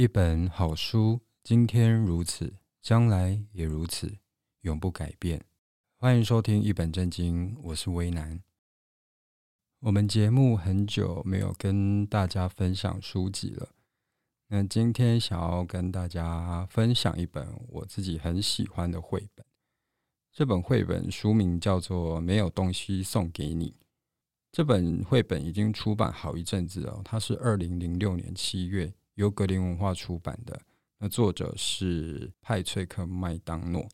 一本好书，今天如此，将来也如此，永不改变。欢迎收听一本正经，我是微南。我们节目很久没有跟大家分享书籍了，那今天想要跟大家分享一本我自己很喜欢的绘本。这本绘本书名叫做《没有东西送给你》。这本绘本已经出版好一阵子了，它是二零零六年七月。由格林文化出版的，那作者是派翠克·麦当诺。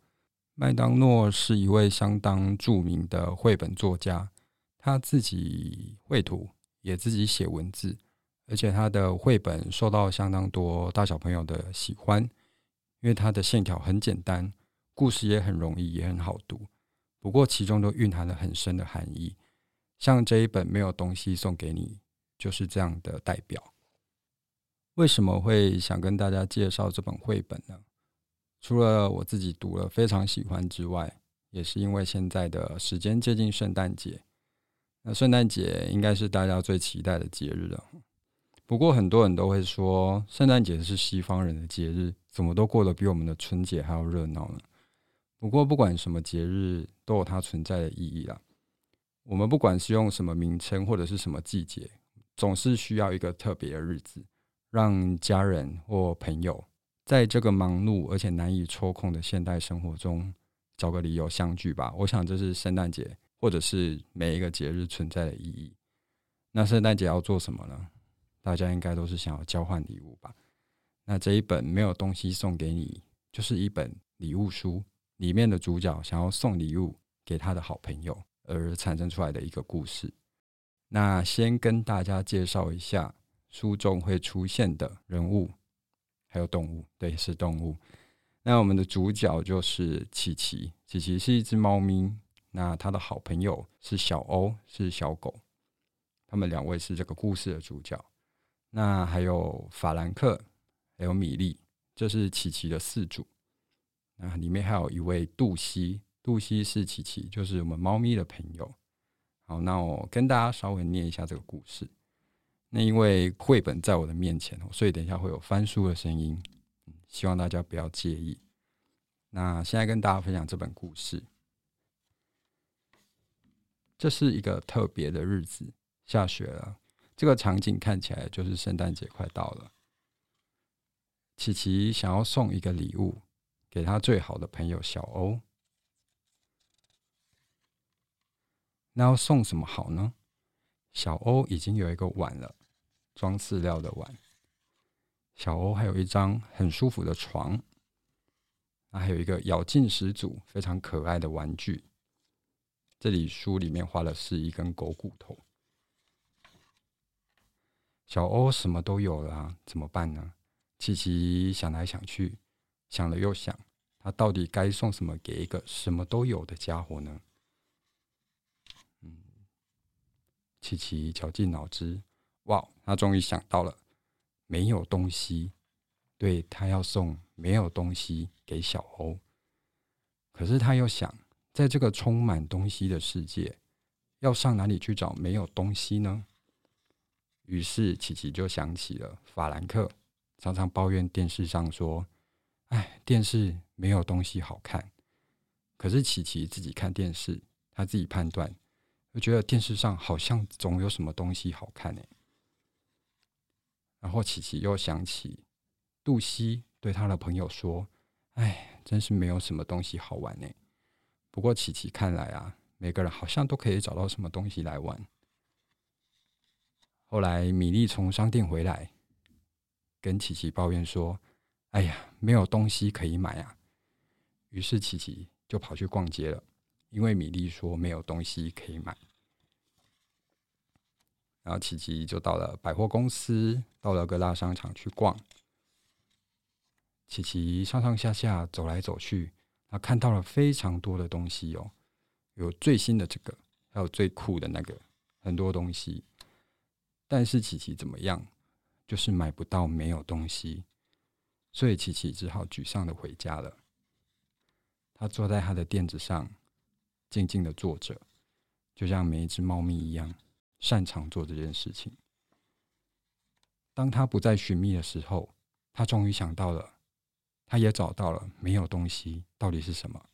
麦当诺是一位相当著名的绘本作家，他自己绘图，也自己写文字，而且他的绘本受到相当多大小朋友的喜欢，因为他的线条很简单，故事也很容易，也很好读。不过其中都蕴含了很深的含义，像这一本没有东西送给你，就是这样的代表。为什么会想跟大家介绍这本绘本呢？除了我自己读了非常喜欢之外，也是因为现在的时间接近圣诞节。那圣诞节应该是大家最期待的节日了。不过很多人都会说，圣诞节是西方人的节日，怎么都过得比我们的春节还要热闹呢？不过不管什么节日，都有它存在的意义啦。我们不管是用什么名称或者是什么季节，总是需要一个特别的日子。让家人或朋友在这个忙碌而且难以抽空的现代生活中找个理由相聚吧。我想这是圣诞节或者是每一个节日存在的意义。那圣诞节要做什么呢？大家应该都是想要交换礼物吧。那这一本没有东西送给你，就是一本礼物书，里面的主角想要送礼物给他的好朋友而产生出来的一个故事。那先跟大家介绍一下。书中会出现的人物，还有动物，对，是动物。那我们的主角就是琪琪，琪琪是一只猫咪。那他的好朋友是小欧，是小狗。他们两位是这个故事的主角。那还有法兰克，还有米莉，这是琪琪的饲主。那里面还有一位杜西，杜西是琪琪，就是我们猫咪的朋友。好，那我跟大家稍微念一下这个故事。那因为绘本在我的面前，所以等一下会有翻书的声音，希望大家不要介意。那现在跟大家分享这本故事。这是一个特别的日子，下雪了。这个场景看起来就是圣诞节快到了。琪琪想要送一个礼物给他最好的朋友小欧，那要送什么好呢？小欧已经有一个碗了，装饲料的碗。小欧还有一张很舒服的床，还有一个咬劲十足、非常可爱的玩具。这里书里面画的是一根狗骨头。小欧什么都有了，怎么办呢？琪琪想来想去，想了又想，他到底该送什么给一个什么都有的家伙呢？琪琪绞尽脑汁，哇！他终于想到了，没有东西。对，他要送没有东西给小欧。可是他又想，在这个充满东西的世界，要上哪里去找没有东西呢？于是琪琪就想起了法兰克，常常抱怨电视上说：“哎，电视没有东西好看。”可是琪琪自己看电视，他自己判断。我觉得电视上好像总有什么东西好看呢。然后琪琪又想起杜西对他的朋友说：“哎，真是没有什么东西好玩呢。”不过琪琪看来啊，每个人好像都可以找到什么东西来玩。后来米莉从商店回来，跟琪琪抱怨说：“哎呀，没有东西可以买啊。”于是琪琪就跑去逛街了。因为米莉说没有东西可以买，然后琪琪就到了百货公司，到了各大商场去逛。琪琪上上下下走来走去，他看到了非常多的东西哦，有最新的这个，还有最酷的那个，很多东西。但是琪琪怎么样，就是买不到，没有东西，所以琪琪只好沮丧的回家了。他坐在他的垫子上。静静的坐着，就像每一只猫咪一样，擅长做这件事情。当他不再寻觅的时候，他终于想到了，他也找到了没有东西到底是什么。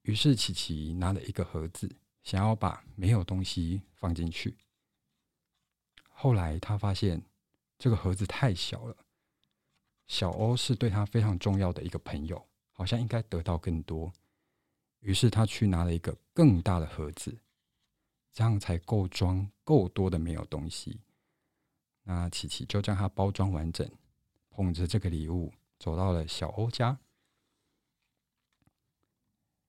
于是琪琪拿了一个盒子，想要把没有东西放进去。后来他发现这个盒子太小了，小欧是对他非常重要的一个朋友，好像应该得到更多。于是他去拿了一个更大的盒子，这样才够装够多的没有东西。那琪琪就将它包装完整，捧着这个礼物走到了小欧家。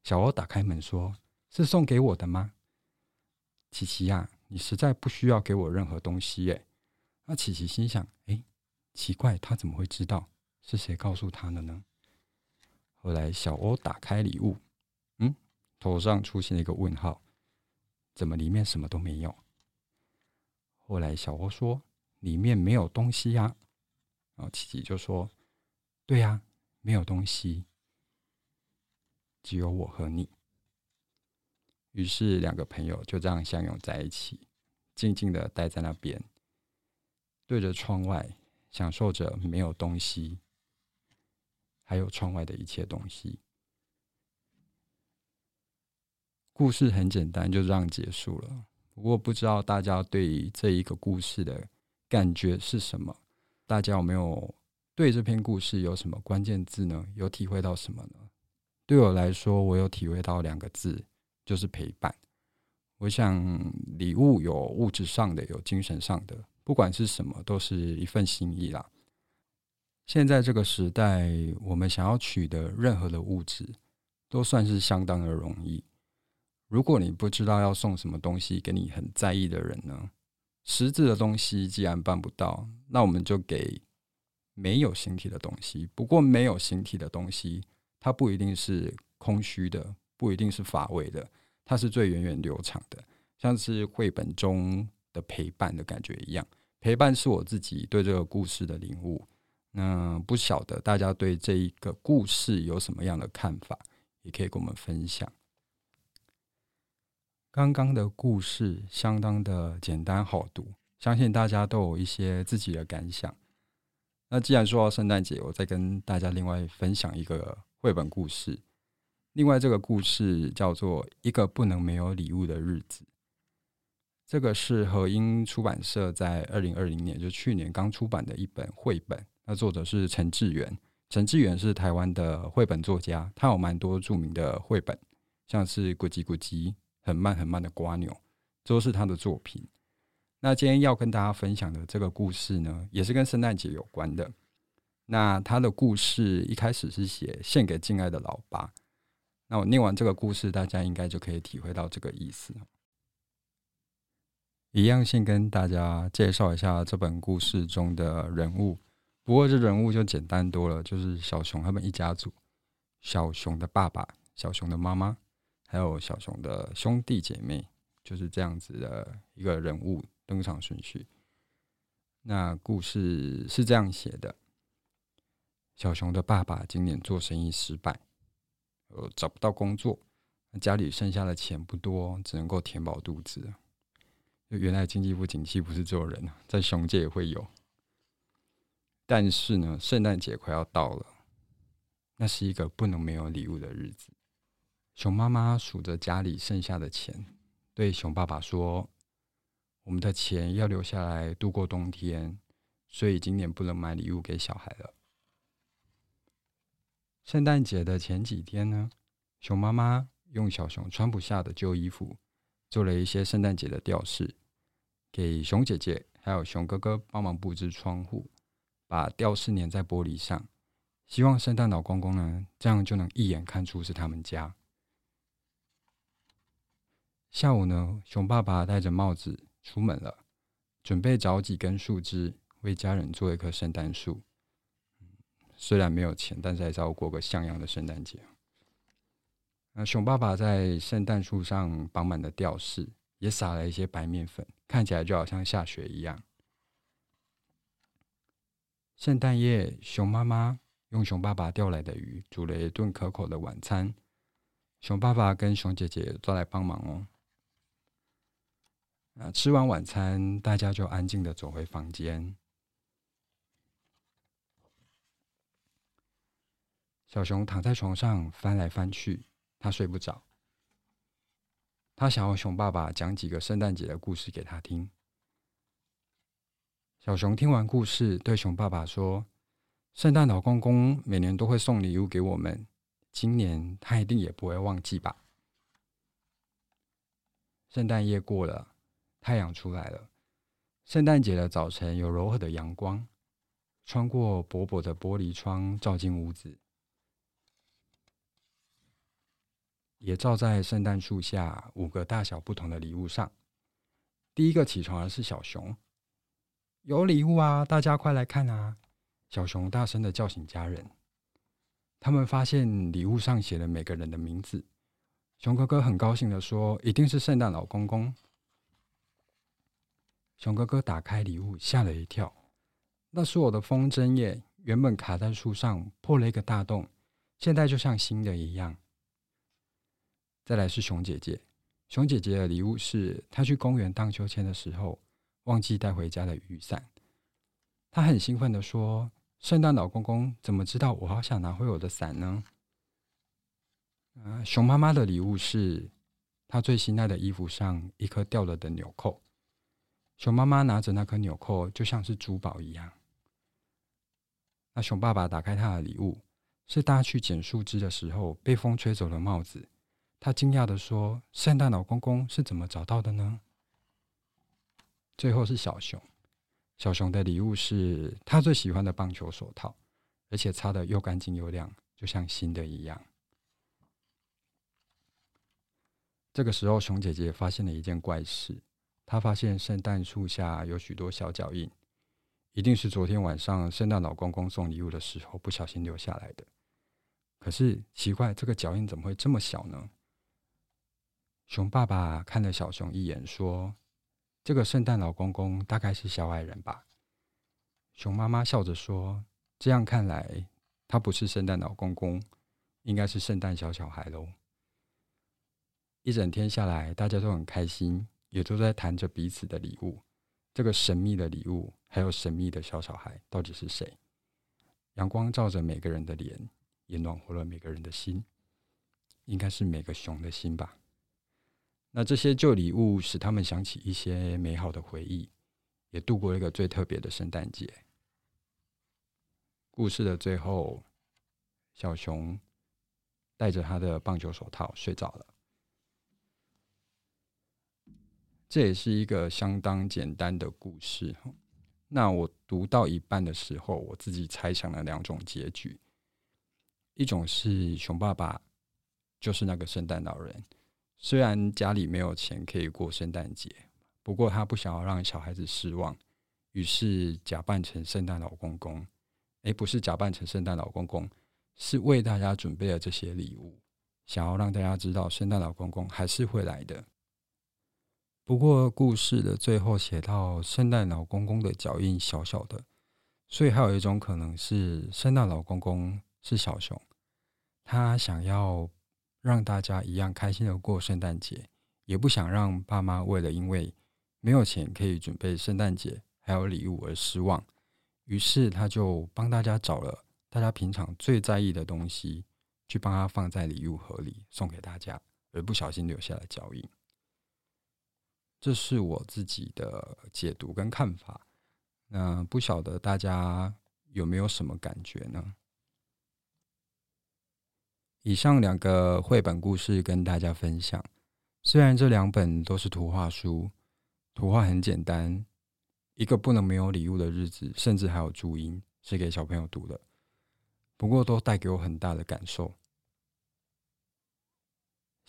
小欧打开门说：“是送给我的吗？”琪琪呀，你实在不需要给我任何东西耶。那琪琪心想：“哎，奇怪，他怎么会知道？是谁告诉他的呢？”后来小欧打开礼物，嗯，头上出现了一个问号，怎么里面什么都没有？后来小欧说：“里面没有东西呀。”然后琪琪就说：“对呀，没有东西。”只有我和你。于是两个朋友就这样相拥在一起，静静的待在那边，对着窗外，享受着没有东西，还有窗外的一切东西。故事很简单，就这样结束了。不过不知道大家对于这一个故事的感觉是什么？大家有没有对这篇故事有什么关键字呢？有体会到什么呢？对我来说，我有体会到两个字，就是陪伴。我想，礼物有物质上的，有精神上的，不管是什么，都是一份心意啦。现在这个时代，我们想要取得任何的物质，都算是相当的容易。如果你不知道要送什么东西给你很在意的人呢，实质的东西既然办不到，那我们就给没有形体的东西。不过，没有形体的东西。它不一定是空虚的，不一定是乏味的，它是最源远流长的，像是绘本中的陪伴的感觉一样。陪伴是我自己对这个故事的领悟。那不晓得大家对这一个故事有什么样的看法，也可以跟我们分享。刚刚的故事相当的简单好读，相信大家都有一些自己的感想。那既然说到圣诞节，我再跟大家另外分享一个。绘本故事，另外这个故事叫做《一个不能没有礼物的日子》。这个是和英出版社在二零二零年，就去年刚出版的一本绘本。那作者是陈志远，陈志远是台湾的绘本作家，他有蛮多著名的绘本，像是《咕叽咕叽》、《很慢很慢的瓜牛》，都是他的作品。那今天要跟大家分享的这个故事呢，也是跟圣诞节有关的。那他的故事一开始是写献给敬爱的老爸。那我念完这个故事，大家应该就可以体会到这个意思。一样，先跟大家介绍一下这本故事中的人物。不过这人物就简单多了，就是小熊他们一家族：小熊的爸爸、小熊的妈妈，还有小熊的兄弟姐妹，就是这样子的一个人物登场顺序。那故事是这样写的。小熊的爸爸今年做生意失败，呃，找不到工作，家里剩下的钱不多，只能够填饱肚子。原来经济不景气不是只有人，在熊界也会有。但是呢，圣诞节快要到了，那是一个不能没有礼物的日子。熊妈妈数着家里剩下的钱，对熊爸爸说：“我们的钱要留下来度过冬天，所以今年不能买礼物给小孩了。”圣诞节的前几天呢，熊妈妈用小熊穿不下的旧衣服，做了一些圣诞节的吊饰，给熊姐姐还有熊哥哥帮忙布置窗户，把吊饰粘在玻璃上，希望圣诞老公公呢，这样就能一眼看出是他们家。下午呢，熊爸爸戴着帽子出门了，准备找几根树枝为家人做一棵圣诞树。虽然没有钱，但是还是要过个像样的圣诞节。那熊爸爸在圣诞树上绑满了吊饰，也撒了一些白面粉，看起来就好像下雪一样。圣诞夜，熊妈妈用熊爸爸钓来的鱼煮了一顿可口的晚餐，熊爸爸跟熊姐姐都来帮忙哦。啊吃完晚餐大家就安静的走回房间。小熊躺在床上翻来翻去他睡不着。他想要熊爸爸讲几个圣诞节的故事给他听。小熊听完故事对熊爸爸说圣诞老公公每年都会送礼物给我们今年他一定也不会忘记吧。圣诞夜过了太阳出来了。圣诞节的早晨有柔和的阳光，穿过薄薄的玻璃窗，照进屋子。也照在圣诞树下五个大小不同的礼物上。第一个起床的是小熊，有礼物啊！大家快来看啊！小熊大声的叫醒家人。他们发现礼物上写了每个人的名字。熊哥哥很高兴的说：“一定是圣诞老公公。”熊哥哥打开礼物，吓了一跳。那是我的风筝叶，原本卡在树上，破了一个大洞，现在就像新的一样。再来是熊姐姐，熊姐姐的礼物是她去公园荡秋千的时候忘记带回家的雨伞。她很兴奋地说：“圣诞老公公怎么知道我好想拿回我的伞呢？”啊，熊妈妈的礼物是她最心爱的衣服上一颗掉了的纽扣。熊妈妈拿着那颗纽扣，就像是珠宝一样。那熊爸爸打开他的礼物，是他去捡树枝的时候被风吹走的帽子。他惊讶的说：“圣诞老公公是怎么找到的呢？”最后是小熊，小熊的礼物是他最喜欢的棒球手套，而且擦得又干净又亮，就像新的一样。这个时候，熊姐姐发现了一件怪事，他发现圣诞树下有许多小脚印，一定是昨天晚上圣诞老公公送礼物的时候不小心留下来的。可是奇怪，这个脚印怎么会这么小呢？熊爸爸看了小熊一眼，说：“这个圣诞老公公大概是小矮人吧？”熊妈妈笑着说：“这样看来，他不是圣诞老公公，应该是圣诞小小孩喽。”一整天下来，大家都很开心，也都在谈着彼此的礼物。这个神秘的礼物，还有神秘的小小孩，到底是谁？阳光照着每个人的脸，也暖和了每个人的心。应该是每个熊的心吧。那这些旧礼物使他们想起一些美好的回忆，也度过了一个最特别的圣诞节。故事的最后，小熊戴着他的棒球手套睡着了。这也是一个相当简单的故事。那我读到一半的时候，我自己猜想了两种结局：一种是熊爸爸就是那个圣诞老人。虽然家里没有钱可以过圣诞节，不过他不想要让小孩子失望，于是假扮成圣诞老公公。诶，不是假扮成圣诞老公公，是为大家准备了这些礼物，想要让大家知道圣诞老公公还是会来的。不过故事的最后写到圣诞老公公的脚印小小的，所以还有一种可能是圣诞老公公是小熊，他想要。让大家一样开心的过圣诞节，也不想让爸妈为了因为没有钱可以准备圣诞节还有礼物而失望，于是他就帮大家找了大家平常最在意的东西，去帮他放在礼物盒里送给大家，而不小心留下了脚印。这是我自己的解读跟看法，那不晓得大家有没有什么感觉呢？以上两个绘本故事跟大家分享，虽然这两本都是图画书，图画很简单，一个不能没有礼物的日子，甚至还有注音是给小朋友读的，不过都带给我很大的感受。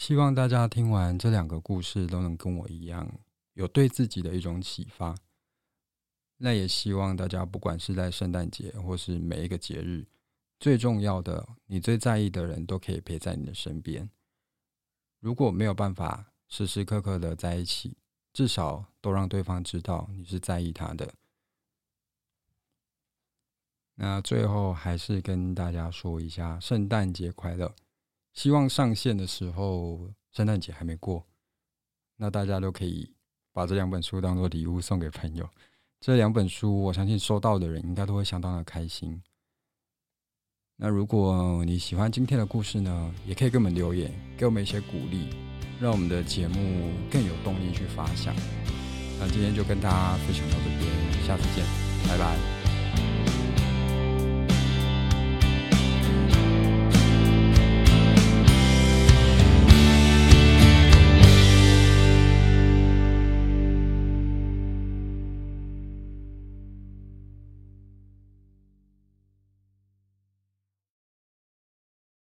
希望大家听完这两个故事都能跟我一样，有对自己的一种启发。那也希望大家不管是在圣诞节或是每一个节日。最重要的，你最在意的人都可以陪在你的身边。如果没有办法时时刻刻的在一起，至少都让对方知道你是在意他的。那最后还是跟大家说一下，圣诞节快乐！希望上线的时候，圣诞节还没过，那大家都可以把这两本书当做礼物送给朋友。这两本书，我相信收到的人应该都会相当的开心。那如果你喜欢今天的故事呢，也可以给我们留言，给我们一些鼓励，让我们的节目更有动力去发想。那今天就跟大家分享到这边，下次见，拜拜。